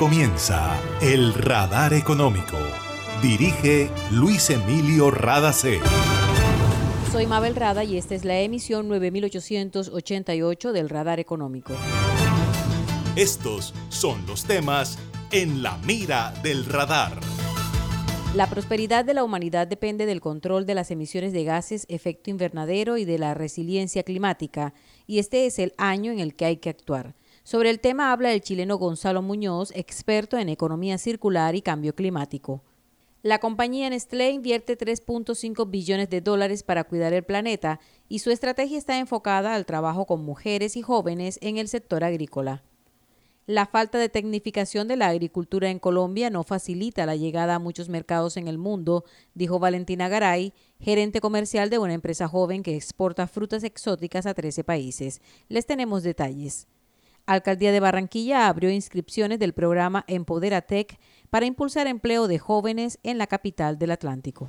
comienza El Radar Económico. Dirige Luis Emilio Radacé. Soy Mabel Rada y esta es la emisión 9888 del Radar Económico. Estos son los temas en la mira del radar. La prosperidad de la humanidad depende del control de las emisiones de gases efecto invernadero y de la resiliencia climática, y este es el año en el que hay que actuar. Sobre el tema habla el chileno Gonzalo Muñoz, experto en economía circular y cambio climático. La compañía Nestlé invierte 3.5 billones de dólares para cuidar el planeta y su estrategia está enfocada al trabajo con mujeres y jóvenes en el sector agrícola. La falta de tecnificación de la agricultura en Colombia no facilita la llegada a muchos mercados en el mundo, dijo Valentina Garay, gerente comercial de una empresa joven que exporta frutas exóticas a 13 países. Les tenemos detalles. Alcaldía de Barranquilla abrió inscripciones del programa Empoderatec para impulsar empleo de jóvenes en la capital del Atlántico.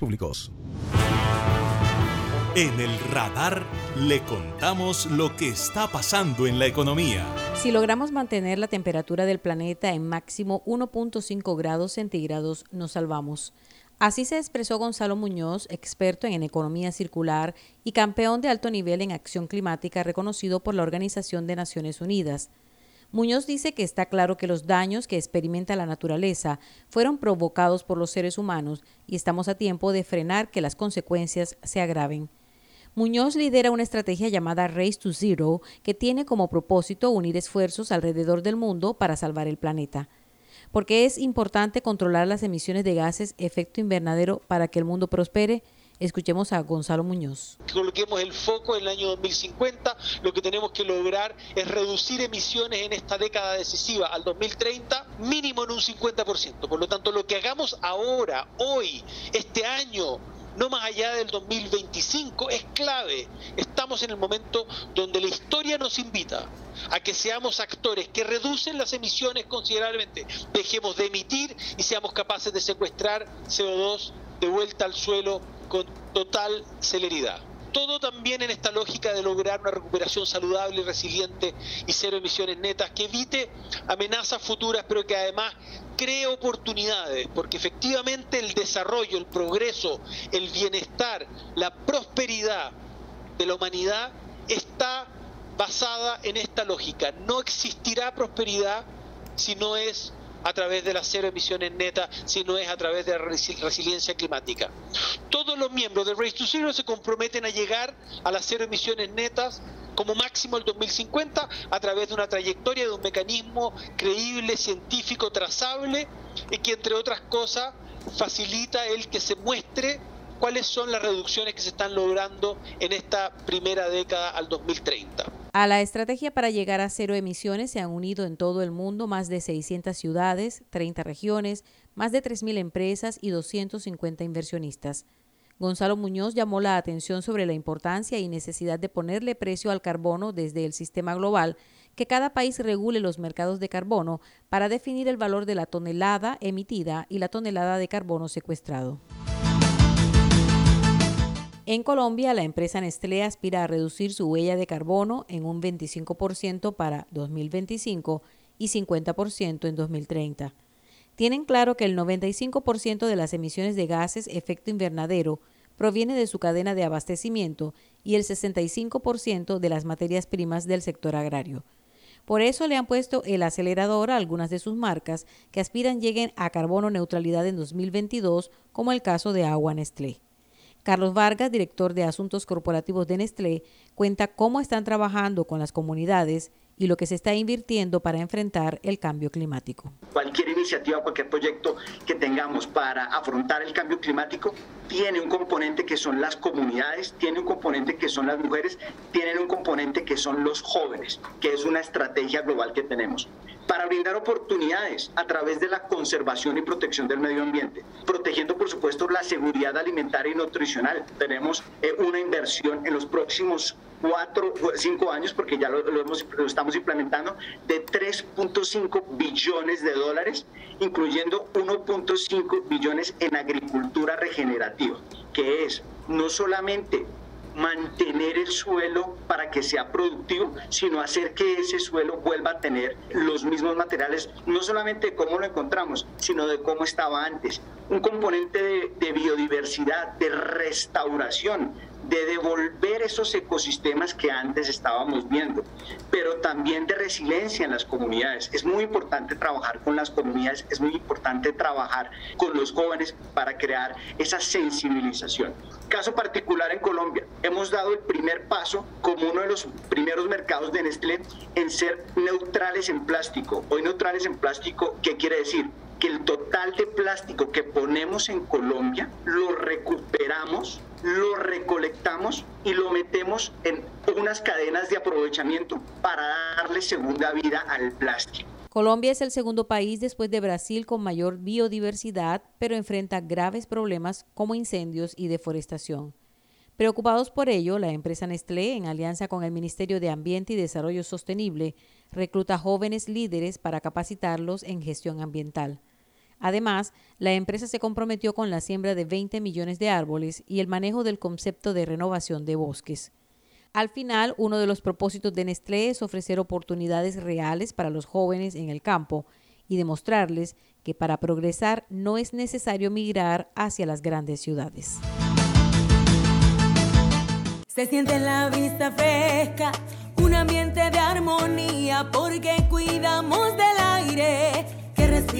Públicos. En el radar le contamos lo que está pasando en la economía. Si logramos mantener la temperatura del planeta en máximo 1.5 grados centígrados, nos salvamos. Así se expresó Gonzalo Muñoz, experto en economía circular y campeón de alto nivel en acción climática reconocido por la Organización de Naciones Unidas. Muñoz dice que está claro que los daños que experimenta la naturaleza fueron provocados por los seres humanos y estamos a tiempo de frenar que las consecuencias se agraven. Muñoz lidera una estrategia llamada Race to Zero que tiene como propósito unir esfuerzos alrededor del mundo para salvar el planeta. Porque es importante controlar las emisiones de gases efecto invernadero para que el mundo prospere, Escuchemos a Gonzalo Muñoz. Coloquemos el foco en el año 2050. Lo que tenemos que lograr es reducir emisiones en esta década decisiva al 2030 mínimo en un 50%. Por lo tanto, lo que hagamos ahora, hoy, este año, no más allá del 2025, es clave. Estamos en el momento donde la historia nos invita a que seamos actores que reducen las emisiones considerablemente, dejemos de emitir y seamos capaces de secuestrar CO2 de vuelta al suelo con total celeridad. Todo también en esta lógica de lograr una recuperación saludable y resiliente y cero emisiones netas que evite amenazas futuras, pero que además cree oportunidades, porque efectivamente el desarrollo, el progreso, el bienestar, la prosperidad de la humanidad está basada en esta lógica. No existirá prosperidad si no es a través de las cero emisiones netas, si no es a través de la resiliencia climática. Todos los miembros de Race to Zero se comprometen a llegar a las cero emisiones netas como máximo el 2050 a través de una trayectoria, de un mecanismo creíble, científico, trazable y que entre otras cosas facilita el que se muestre cuáles son las reducciones que se están logrando en esta primera década al 2030. A la estrategia para llegar a cero emisiones se han unido en todo el mundo más de 600 ciudades, 30 regiones, más de 3.000 empresas y 250 inversionistas. Gonzalo Muñoz llamó la atención sobre la importancia y necesidad de ponerle precio al carbono desde el sistema global, que cada país regule los mercados de carbono para definir el valor de la tonelada emitida y la tonelada de carbono secuestrado. En Colombia, la empresa Nestlé aspira a reducir su huella de carbono en un 25% para 2025 y 50% en 2030. Tienen claro que el 95% de las emisiones de gases efecto invernadero proviene de su cadena de abastecimiento y el 65% de las materias primas del sector agrario. Por eso le han puesto el acelerador a algunas de sus marcas que aspiran lleguen a carbono neutralidad en 2022, como el caso de Agua Nestlé. Carlos Vargas, director de Asuntos Corporativos de Nestlé, cuenta cómo están trabajando con las comunidades y lo que se está invirtiendo para enfrentar el cambio climático. Cualquier iniciativa, cualquier proyecto que tengamos para afrontar el cambio climático tiene un componente que son las comunidades, tiene un componente que son las mujeres, tiene un componente que son los jóvenes, que es una estrategia global que tenemos para brindar oportunidades a través de la conservación y protección del medio ambiente, protegiendo por supuesto la seguridad alimentaria y nutricional. Tenemos eh, una inversión en los próximos cuatro, cinco años, porque ya lo, lo estamos implementando, de 3.5 billones de dólares, incluyendo 1.5 billones en agricultura regenerativa, que es no solamente mantener el suelo para que sea productivo, sino hacer que ese suelo vuelva a tener los mismos materiales, no solamente de cómo lo encontramos, sino de cómo estaba antes. Un componente de, de biodiversidad, de restauración, de devolver esos ecosistemas que antes estábamos viendo, pero también de resiliencia en las comunidades. Es muy importante trabajar con las comunidades, es muy importante trabajar con los jóvenes para crear esa sensibilización. Caso particular en Colombia, hemos dado el primer paso como uno de los primeros mercados de Nestlé en ser neutrales en plástico. Hoy neutrales en plástico, ¿qué quiere decir? que el total de plástico que ponemos en Colombia lo recuperamos lo recolectamos y lo metemos en unas cadenas de aprovechamiento para darle segunda vida al plástico. Colombia es el segundo país después de Brasil con mayor biodiversidad, pero enfrenta graves problemas como incendios y deforestación. Preocupados por ello, la empresa Nestlé, en alianza con el Ministerio de Ambiente y Desarrollo Sostenible, recluta jóvenes líderes para capacitarlos en gestión ambiental. Además, la empresa se comprometió con la siembra de 20 millones de árboles y el manejo del concepto de renovación de bosques. Al final, uno de los propósitos de Nestlé es ofrecer oportunidades reales para los jóvenes en el campo y demostrarles que para progresar no es necesario migrar hacia las grandes ciudades. Se siente la vista fresca, un ambiente de armonía porque cuidamos del aire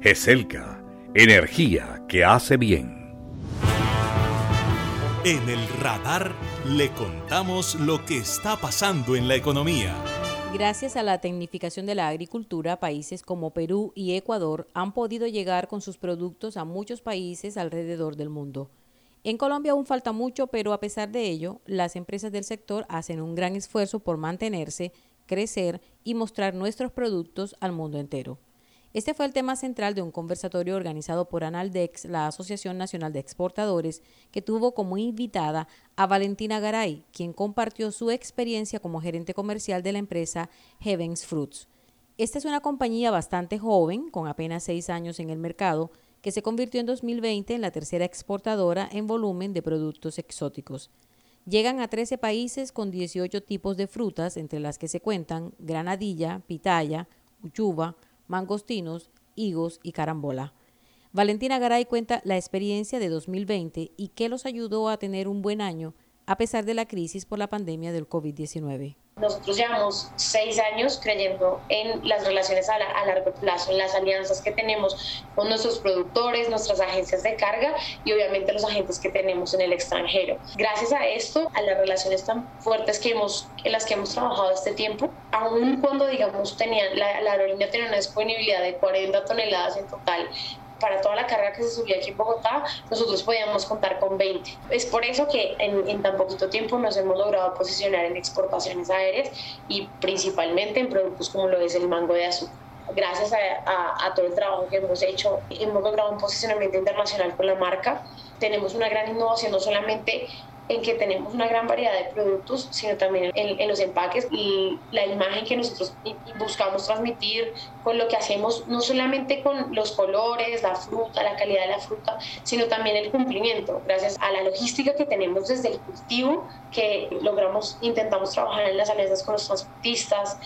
GESELCA, energía que hace bien. En el radar le contamos lo que está pasando en la economía. Gracias a la tecnificación de la agricultura, países como Perú y Ecuador han podido llegar con sus productos a muchos países alrededor del mundo. En Colombia aún falta mucho, pero a pesar de ello, las empresas del sector hacen un gran esfuerzo por mantenerse crecer y mostrar nuestros productos al mundo entero. Este fue el tema central de un conversatorio organizado por Analdex, la Asociación Nacional de Exportadores, que tuvo como invitada a Valentina Garay, quien compartió su experiencia como gerente comercial de la empresa Heavens Fruits. Esta es una compañía bastante joven, con apenas seis años en el mercado, que se convirtió en 2020 en la tercera exportadora en volumen de productos exóticos. Llegan a 13 países con 18 tipos de frutas, entre las que se cuentan granadilla, pitaya, uchuva, mangostinos, higos y carambola. Valentina Garay cuenta la experiencia de 2020 y qué los ayudó a tener un buen año a pesar de la crisis por la pandemia del COVID-19. Nosotros llevamos seis años creyendo en las relaciones a, largo plazo, en las alianzas que tenemos con nuestros productores, nuestras agencias de carga y obviamente los agentes que tenemos en el extranjero. Gracias a esto, a las relaciones tan fuertes que hemos, en las que hemos trabajado este tiempo, aun cuando digamos tenían, la, la aerolínea tenía una disponibilidad de 40 toneladas en total para toda la carga que se subía aquí en Bogotá, nosotros podíamos contar con 20. Es por eso que en, tan poquito tiempo nos hemos logrado posicionar en exportaciones aéreas y principalmente en productos como lo es el mango de azúcar. Gracias a, a todo el trabajo que hemos hecho, hemos logrado un posicionamiento internacional con la marca. Tenemos una gran innovación, no solamente en que tenemos una gran variedad de productos, sino también en, los empaques y la imagen que nosotros buscamos transmitir con lo que hacemos, no solamente con los colores, la fruta, la calidad de la fruta, sino también el cumplimiento, gracias a la logística que tenemos desde el cultivo, que logramos, intentamos trabajar en las alianzas con los transportistas,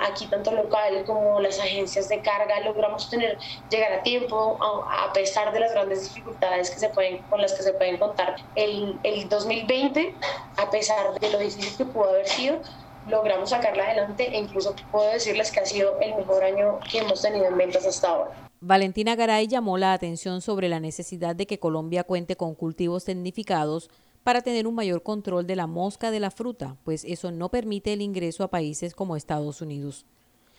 aquí tanto local como las agencias de carga, logramos tener, llegar a tiempo, a, pesar de las grandes dificultades que se pueden, con las que se pueden contar. El, el 2020, a pesar de lo difícil que pudo haber sido, logramos sacarla adelante e incluso puedo decirles que ha sido el mejor año que hemos tenido en ventas hasta ahora. Valentina Garay llamó la atención sobre la necesidad de que Colombia cuente con cultivos tecnificados para tener un mayor control de la mosca de la fruta, pues eso no permite el ingreso a países como Estados Unidos.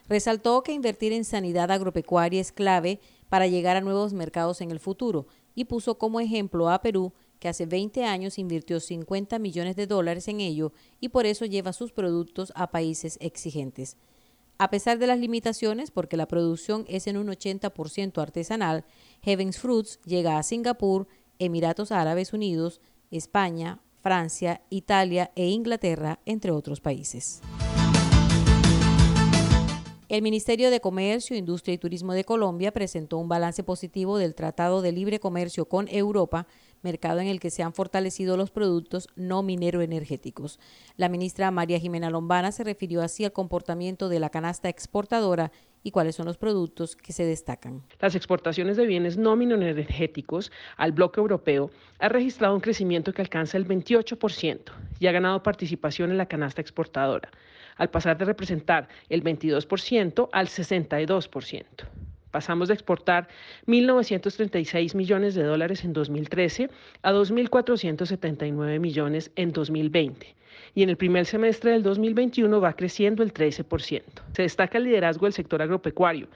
Resaltó que invertir en sanidad agropecuaria es clave para llegar a nuevos mercados en el futuro y puso como ejemplo a Perú, que hace 20 años invirtió 50 millones de dólares en ello y por eso lleva sus productos a países exigentes. A pesar de las limitaciones, porque la producción es en un 80% artesanal, Heavens Fruits llega a Singapur, Emiratos Árabes Unidos, España, Francia, Italia e Inglaterra, entre otros países. El Ministerio de Comercio, Industria y Turismo de Colombia presentó un balance positivo del Tratado de Libre Comercio con Europa, mercado en el que se han fortalecido los productos no minero energéticos. La ministra María Jimena Lombana se refirió así al comportamiento de la canasta exportadora y cuáles son los productos que se destacan. Las exportaciones de bienes no energéticos al bloque europeo ha registrado un crecimiento que alcanza el 28% y ha ganado participación en la canasta exportadora, al pasar de representar el 22% al 62%. Pasamos de exportar 1.936 millones de dólares en 2013 a 2.479 millones en 2020 y en el primer semestre del 2021 va creciendo el 13%. Se destaca el liderazgo del sector agropecuario,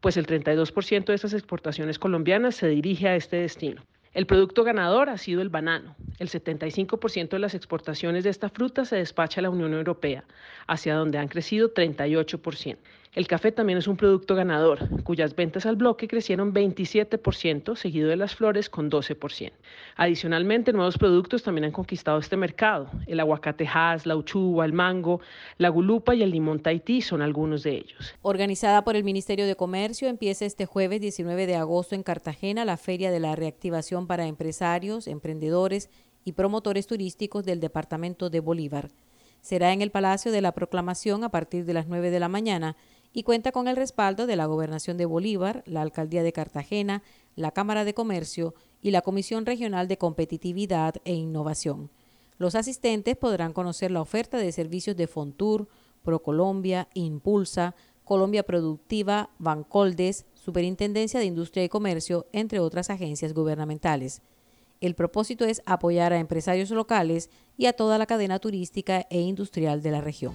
pues el 32% de esas exportaciones colombianas se dirige a este destino. El producto ganador ha sido el banano. El 75% de las exportaciones de esta fruta se despacha a la Unión Europea, hacia donde han crecido 38%. El café también es un producto ganador, cuyas ventas al bloque crecieron 27%, seguido de las flores con 12%. Adicionalmente, nuevos productos también han conquistado este mercado. El aguacate Hass, la uchuva, el mango, la gulupa y el limón Tahití son algunos de ellos. Organizada por el Ministerio de Comercio, empieza este jueves 19 de agosto en Cartagena la Feria de la Reactivación para Empresarios, Emprendedores y Promotores Turísticos del Departamento de Bolívar. Será en el Palacio de la Proclamación a partir de las 9 de la mañana y cuenta con el respaldo de la Gobernación de Bolívar, la Alcaldía de Cartagena, la Cámara de Comercio y la Comisión Regional de Competitividad e Innovación. Los asistentes podrán conocer la oferta de servicios de Fontur, ProColombia, Impulsa, Colombia Productiva, Bancoldes, Superintendencia de Industria y Comercio, entre otras agencias gubernamentales. El propósito es apoyar a empresarios locales y a toda la cadena turística e industrial de la región.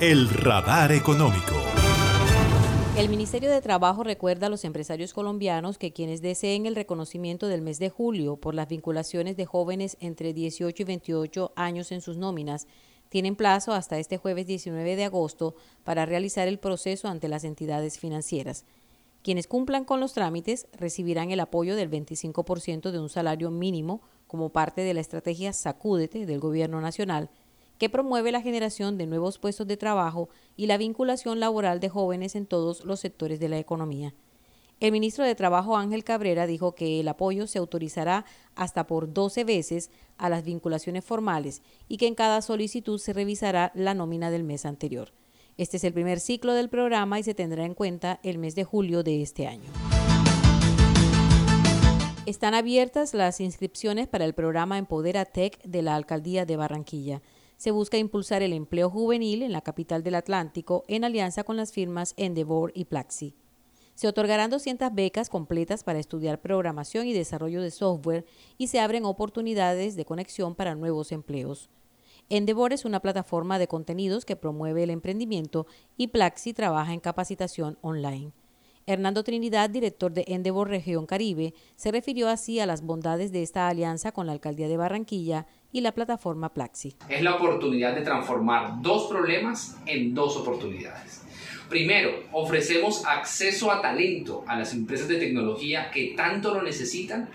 el radar económico. El Ministerio de Trabajo recuerda a los empresarios colombianos que quienes deseen el reconocimiento del mes de julio por las vinculaciones de jóvenes entre 18 y 28 años en sus nóminas Tienen plazo hasta este jueves 19 de agosto para realizar el proceso ante las entidades financieras. Quienes cumplan con los trámites recibirán el apoyo del 25% de un salario mínimo como parte de la estrategia Sacúdete del Gobierno Nacional, que promueve la generación de nuevos puestos de trabajo y la vinculación laboral de jóvenes en todos los sectores de la economía. El ministro de Trabajo Ángel Cabrera dijo que el apoyo se autorizará hasta por 12 veces a las vinculaciones formales y que en cada solicitud se revisará la nómina del mes anterior. Este es el primer ciclo del programa y se tendrá en cuenta el mes de julio de este año. Están abiertas las inscripciones para el programa Empodera Tech de la Alcaldía de Barranquilla. Se busca impulsar el empleo juvenil en la capital del Atlántico en alianza con las firmas Endeavor y Plaxi. Se otorgarán 200 becas completas para estudiar programación y desarrollo de software y se abren oportunidades de conexión para nuevos empleos. Endeavor es una plataforma de contenidos que promueve el emprendimiento y Plaxi trabaja en capacitación online. Hernando Trinidad, director de Endeavor Región Caribe, se refirió así a las bondades de esta alianza con la Alcaldía de Barranquilla y la plataforma Plaxi. Es la oportunidad de transformar dos problemas en dos oportunidades. Primero, ofrecemos acceso a talento a las empresas de tecnología que tanto lo necesitan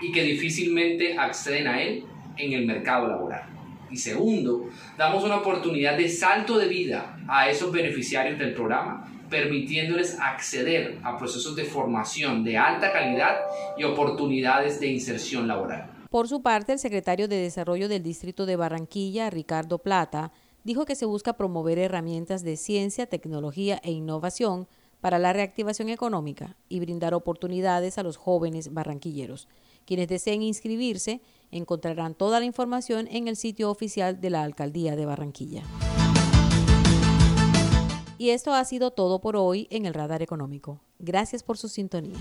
y que difícilmente acceden a él en el mercado laboral. Y segundo, damos una oportunidad de salto de vida a esos beneficiarios del programa, permitiéndoles acceder a procesos de formación de alta calidad y oportunidades de inserción laboral. Por su parte, el secretario de Desarrollo del Distrito de Barranquilla, Ricardo Plata, dijo que se busca promover herramientas de ciencia, tecnología e innovación para la reactivación económica y brindar oportunidades a los jóvenes barranquilleros. Quienes deseen inscribirse encontrarán toda la información en el sitio oficial de la Alcaldía de Barranquilla. Y esto ha sido todo por hoy en el Radar Económico. Gracias por su sintonía.